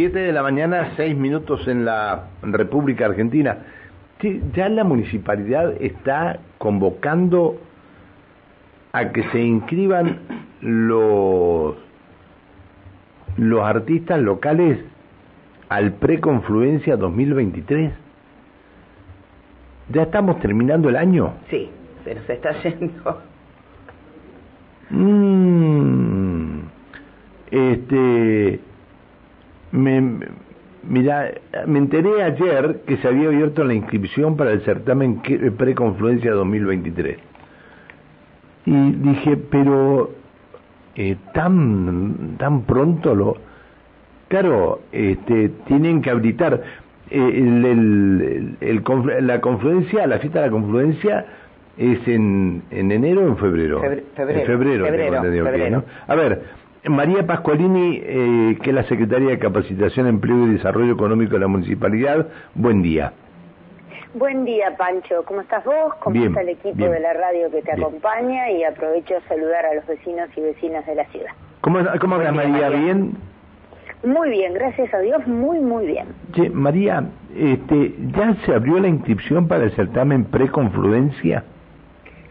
7 de la mañana, 6 minutos en la República Argentina. Ya la municipalidad está convocando a que se inscriban los, los artistas locales al Preconfluencia 2023. Ya estamos terminando el año. Sí, pero se está yendo. Mm, este, me, mira, me enteré ayer que se había abierto la inscripción para el certamen Preconfluencia 2023. Y dije, pero eh, tan tan pronto lo, claro, este, tienen que habilitar eh, el, el- el la confluencia, la fiesta de la confluencia es en, en enero o en febrero. Febre- febrero. En febrero, Febrero, febrero. ¿no? A ver, María Pascualini, eh, que es la secretaria de Capacitación, Empleo y Desarrollo Económico de la Municipalidad, buen día. Buen día, Pancho. ¿Cómo estás vos? ¿Cómo Bien, está el equipo bien. de la radio que te Bien. acompaña? Y aprovecho a saludar a los vecinos y vecinas de la ciudad. ¿Cómo, cómo María? María. ¿Bien? Muy bien, gracias a Dios, muy, muy bien. Che, María, este, ¿ya se abrió la inscripción para el certamen Preconfluencia?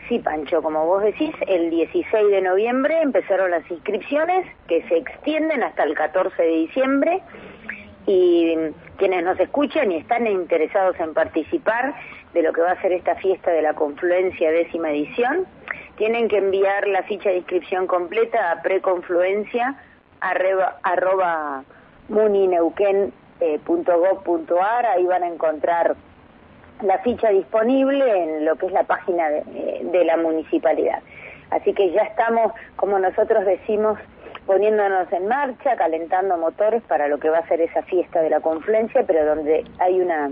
Sí, Pancho, como vos decís, el 16 de noviembre empezaron las inscripciones que se extienden hasta el 14 de diciembre y quienes nos escuchan y están interesados en participar de lo que va a ser esta fiesta de la confluencia décima edición, tienen que enviar la ficha de inscripción completa a preconfluencia arroba, arroba munineuquén.gov.ar, ahí van a encontrar la ficha disponible en lo que es la página de, eh, de la municipalidad. Así que ya estamos, como nosotros decimos, poniéndonos en marcha, calentando motores para lo que va a ser esa fiesta de la confluencia, pero donde hay una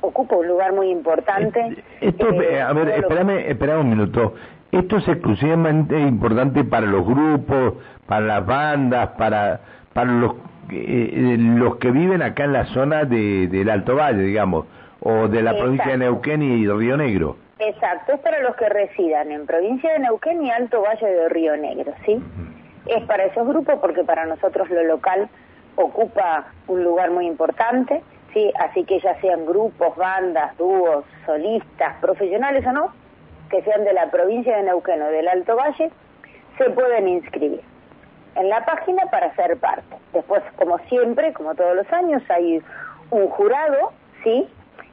ocupa un lugar muy importante. Esto, Eh, eh, a ver, espérame, espérame un minuto. Esto es exclusivamente importante para los grupos, para las bandas, para para los eh, los que viven acá en la zona de, del Alto Valle, digamos, o de la Exacto. provincia de Neuquén y Río Negro. Exacto, es para los que residan en provincia de Neuquén y Alto Valle de Río Negro, ¿sí? Es para esos grupos porque para nosotros lo local ocupa un lugar muy importante, ¿sí? Así que ya sean grupos, bandas, dúos, solistas, profesionales o no, que sean de la provincia de Neuquén o del Alto Valle, se pueden inscribir en la página para ser parte. Después, como siempre, como todos los años, hay un jurado, ¿sí?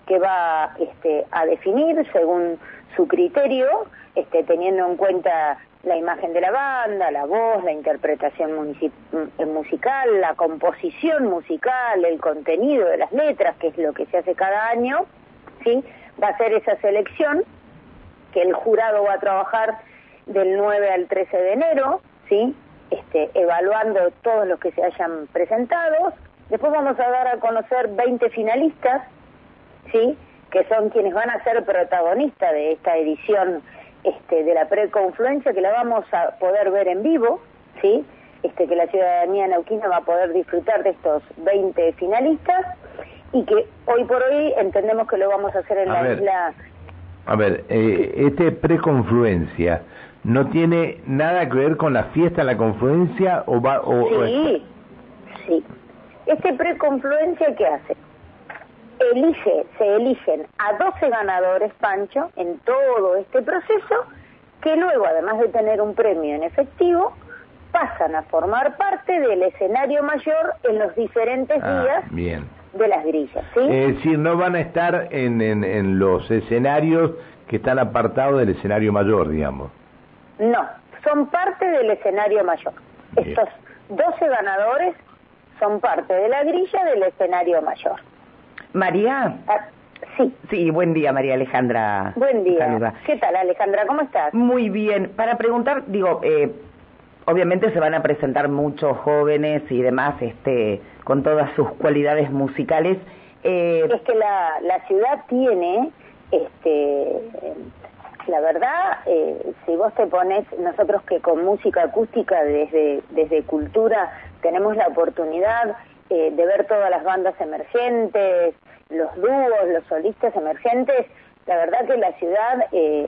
Que va este, a definir según su criterio, este, teniendo en cuenta la imagen de la banda, la voz, la interpretación eh, musical, la composición musical, el contenido de las letras, que es lo que se hace cada año, ¿sí? va a ser esa selección que el jurado va a trabajar del 9 al 13 de enero, ¿sí? Este, evaluando todos los que se hayan presentado. Después vamos a dar a conocer 20 finalistas, ¿sí? Que son quienes van a ser protagonistas de esta edición este, de la preconfluencia, que la vamos a poder ver en vivo, ¿sí? Este, que la ciudadanía neuquina va a poder disfrutar de estos 20 finalistas y que hoy por hoy entendemos que lo vamos a hacer en A la ver. isla A ver, eh, este preconfluencia no tiene nada que ver con la fiesta de la confluencia o va o, o- Sí, sí. Este preconfluencia, ¿qué hace? Elige, se eligen a 12 ganadores, Pancho, en todo este proceso, que luego, además de tener un premio en efectivo, pasan a formar parte del escenario mayor en los diferentes Ah, días bien. de las grillas, ¿sí? Es decir, no van a estar en, en, en los escenarios que están apartados del escenario mayor, digamos. No, son parte del escenario mayor. Bien. Estos 12 ganadores son parte de la grilla del escenario mayor. María, Ah, sí, sí, buen día María Alejandra. buen día. Saluda. ¿Qué tal, Alejandra? ¿Cómo estás? Muy bien, para preguntar, digo, eh, obviamente se van a presentar muchos jóvenes y demás, este, con todas sus cualidades musicales. Eh, Es que la, la ciudad tiene, este, la verdad, eh, si vos te pones, nosotros que con música acústica desde, desde cultura tenemos la oportunidad eh, de ver todas las bandas emergentes, los dúos, los solistas emergentes, la verdad que la ciudad eh,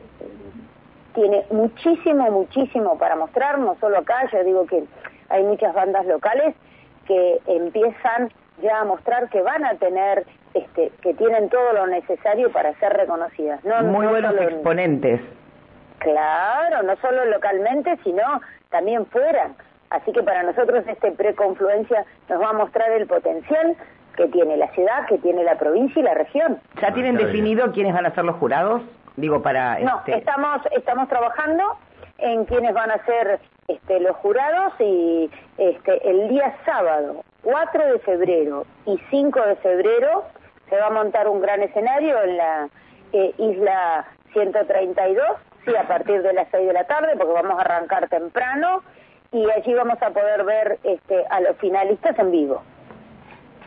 tiene muchísimo, muchísimo para mostrar, no solo acá, yo digo que hay muchas bandas locales que empiezan ya a mostrar que van a tener, este, que tienen todo lo necesario para ser reconocidas. No, Muy buenos exponentes. Claro, no solo localmente, sino también fuera. Así que para nosotros este preconfluencia nos va a mostrar el potencial que tiene la ciudad, que tiene la provincia y la región. ¿Ya tienen definido quiénes van a ser los jurados? Digo, para... No, este estamos, estamos trabajando en quiénes van a ser este, los jurados y este, el día sábado 4 de febrero y 5 de febrero se va a montar un gran escenario en la eh, isla 132, sí, a partir de las 6 de la tarde, porque vamos a arrancar temprano y allí vamos a poder ver este, a los finalistas en vivo.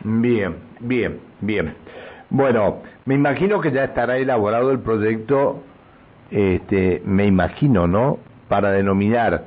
Bien, bien, bien. Bueno, me imagino que ya estará elaborado el proyecto, este, me imagino, ¿no? Para denominar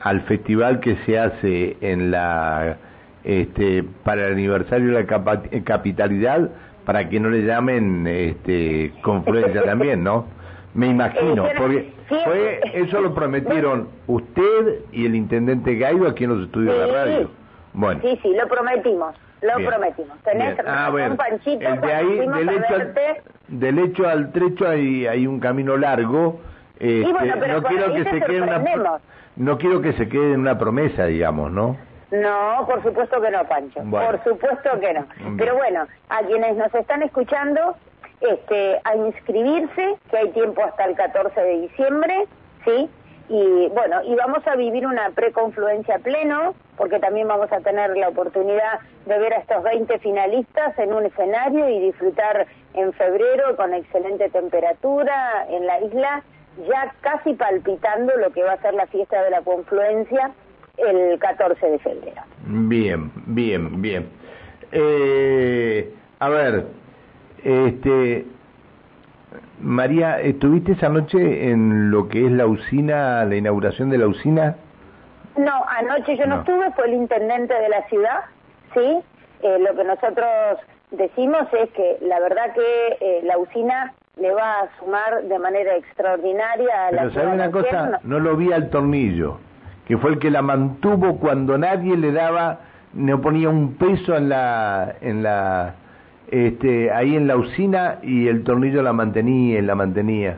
al festival que se hace en la, este, para el aniversario de la capitalidad, para que no le llamen, este, confluencia también, ¿no? Me imagino, porque fue, eso lo prometieron usted y el intendente Gaido aquí en los estudios de radio. Bueno. Sí, sí, lo prometimos. Lo prometimos. Tenés ah, bueno. Panchito, de ahí, del hecho, al, del hecho al trecho hay, hay un camino largo. Este, no quiero que se quede una no quiero que se quede en una promesa, digamos, ¿no? No, por supuesto que no, Pancho. Por supuesto que no. Pero bueno, a quienes nos están escuchando, este, a inscribirse, que hay tiempo hasta el 14 de diciembre, ¿sí? Y bueno, y vamos a vivir una preconfluencia pleno, porque también vamos a tener la oportunidad de ver a estos 20 finalistas en un escenario y disfrutar en febrero con excelente temperatura en la isla, ya casi palpitando lo que va a ser la fiesta de la confluencia el 14 de febrero. Bien, bien, bien. Eh, a ver, este, María, ¿estuviste esa noche en lo que es la usina, la inauguración de la usina? No, anoche yo no, estuve, fue el intendente de la ciudad, ¿sí? Eh, lo que nosotros decimos es que la verdad que eh, la usina le va a sumar de manera extraordinaria a Pero la ¿sabe una cosa? No lo vi al tornillo, que fue el que la mantuvo cuando nadie le daba, no ponía un peso en la, en la este, ahí en la usina y el tornillo la mantenía la mantenía.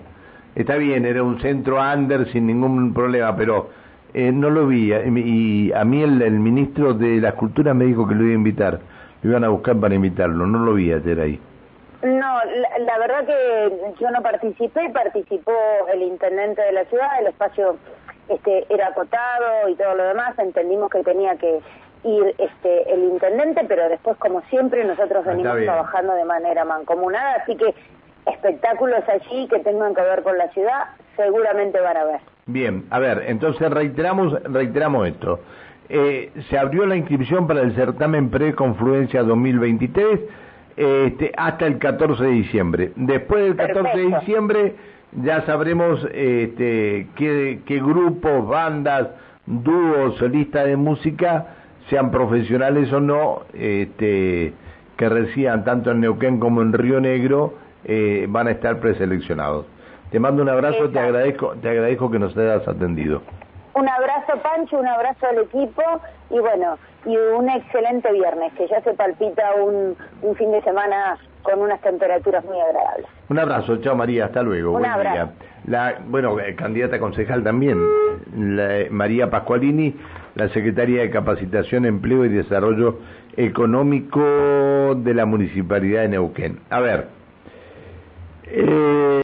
Está bien, era un centro under sin ningún problema, pero eh, no lo vi. Y a mí el, ministro de la Escultura me dijo que lo iba a invitar. Lo iban a buscar para invitarlo. No lo vi ayer ahí. No, la, verdad que yo no participé, participó el intendente de la ciudad, el espacio este, era acotado y todo lo demás, entendimos que tenía que ir este, el intendente, pero después, como siempre, nosotros venimos trabajando de manera mancomunada, así que espectáculos allí que tengan que ver con la ciudad, seguramente van a ver. Bien, a ver, entonces reiteramos, reiteramos esto. Eh, se abrió la inscripción para el certamen Preconfluencia 2023 este, hasta el 14 de diciembre. Después del 14 de diciembre ya sabremos este, qué, qué grupos, bandas, dúos, solistas de música sean profesionales o no, este, que residan tanto en Neuquén como en Río Negro, eh, van a estar preseleccionados. Te mando un abrazo, te agradezco, te agradezco que nos hayas atendido. Un abrazo Pancho, un abrazo al equipo y bueno, y un excelente viernes, que ya se palpita un, un fin de semana con unas temperaturas muy agradables. Un abrazo, chao María, hasta luego. Un abrazo. La, bueno, eh, candidata concejal también, la, María Pascualini la Secretaría de Capacitación, Empleo y Desarrollo Económico de la Municipalidad de Neuquén. A ver. Eh...